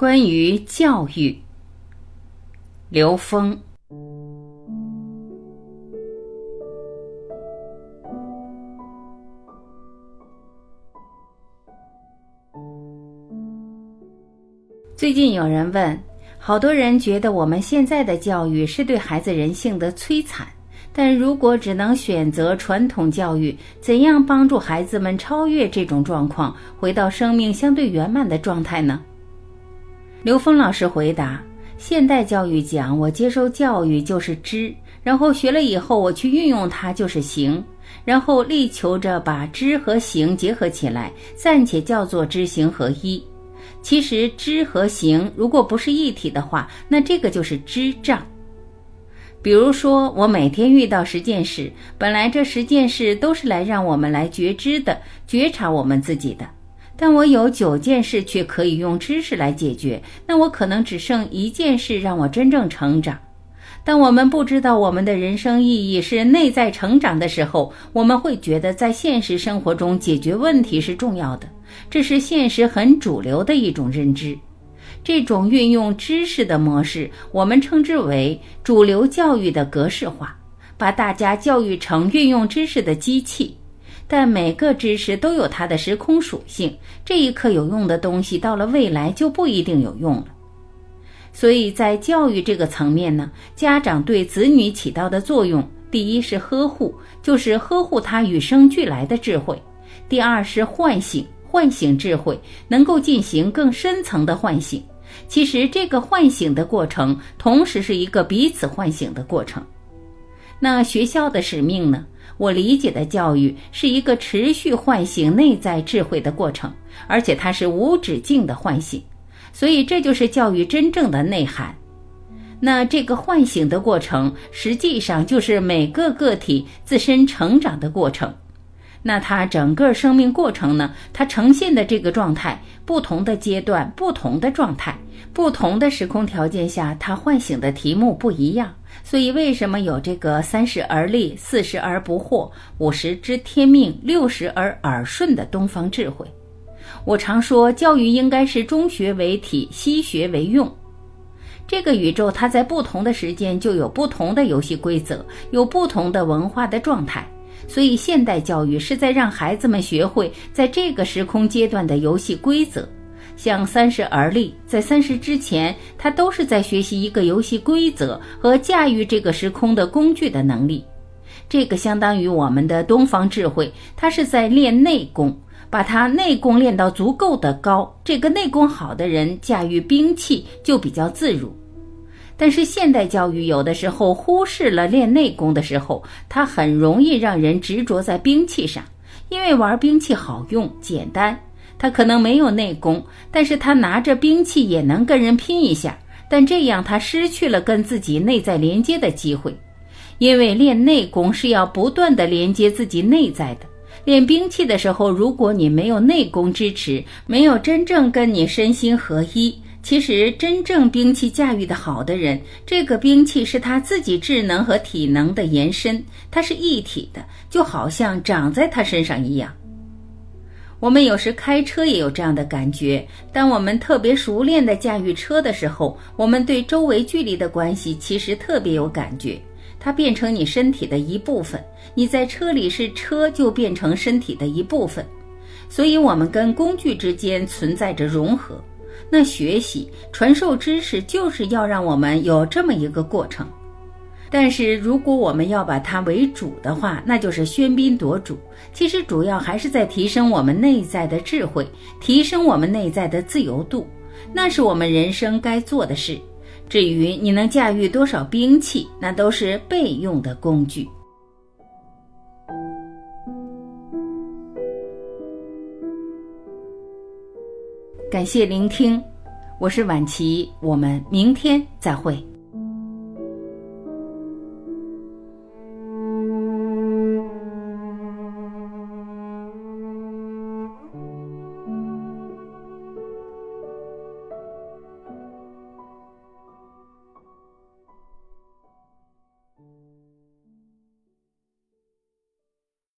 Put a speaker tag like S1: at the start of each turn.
S1: 关于教育，刘峰。最近有人问，好多人觉得我们现在的教育是对孩子人性的摧残。但如果只能选择传统教育，怎样帮助孩子们超越这种状况，回到生命相对圆满的状态呢？刘峰老师回答：现代教育讲，我接受教育就是知，然后学了以后我去运用它就是行，然后力求着把知和行结合起来，暂且叫做知行合一。其实知和行如果不是一体的话，那这个就是知障。比如说，我每天遇到十件事，本来这十件事都是来让我们来觉知的、觉察我们自己的，但我有九件事却可以用知识来解决，那我可能只剩一件事让我真正成长。当我们不知道我们的人生意义是内在成长的时候，我们会觉得在现实生活中解决问题是重要的，这是现实很主流的一种认知。这种运用知识的模式，我们称之为主流教育的格式化，把大家教育成运用知识的机器。但每个知识都有它的时空属性，这一刻有用的东西，到了未来就不一定有用了。所以在教育这个层面呢，家长对子女起到的作用，第一是呵护，就是呵护他与生俱来的智慧；第二是唤醒。唤醒智慧，能够进行更深层的唤醒。其实，这个唤醒的过程，同时是一个彼此唤醒的过程。那学校的使命呢？我理解的教育是一个持续唤醒内在智慧的过程，而且它是无止境的唤醒。所以，这就是教育真正的内涵。那这个唤醒的过程，实际上就是每个个体自身成长的过程。那他整个生命过程呢？它呈现的这个状态，不同的阶段、不同的状态、不同的时空条件下，它唤醒的题目不一样。所以，为什么有这个三十而立、四十而不惑、五十知天命、六十而耳顺的东方智慧？我常说，教育应该是中学为体，西学为用。这个宇宙，它在不同的时间就有不同的游戏规则，有不同的文化的状态。所以，现代教育是在让孩子们学会在这个时空阶段的游戏规则。像三十而立，在三十之前，他都是在学习一个游戏规则和驾驭这个时空的工具的能力。这个相当于我们的东方智慧，它是在练内功，把它内功练到足够的高。这个内功好的人，驾驭兵器就比较自如。但是现代教育有的时候忽视了练内功的时候，它很容易让人执着在兵器上，因为玩兵器好用简单。他可能没有内功，但是他拿着兵器也能跟人拼一下。但这样他失去了跟自己内在连接的机会，因为练内功是要不断的连接自己内在的。练兵器的时候，如果你没有内功支持，没有真正跟你身心合一。其实，真正兵器驾驭的好的人，这个兵器是他自己智能和体能的延伸，它是一体的，就好像长在他身上一样。我们有时开车也有这样的感觉，当我们特别熟练的驾驭车的时候，我们对周围距离的关系其实特别有感觉，它变成你身体的一部分。你在车里是车，就变成身体的一部分，所以我们跟工具之间存在着融合。那学习传授知识就是要让我们有这么一个过程，但是如果我们要把它为主的话，那就是喧宾夺主。其实主要还是在提升我们内在的智慧，提升我们内在的自由度，那是我们人生该做的事。至于你能驾驭多少兵器，那都是备用的工具。感谢聆听，我是晚琪，我们明天再会。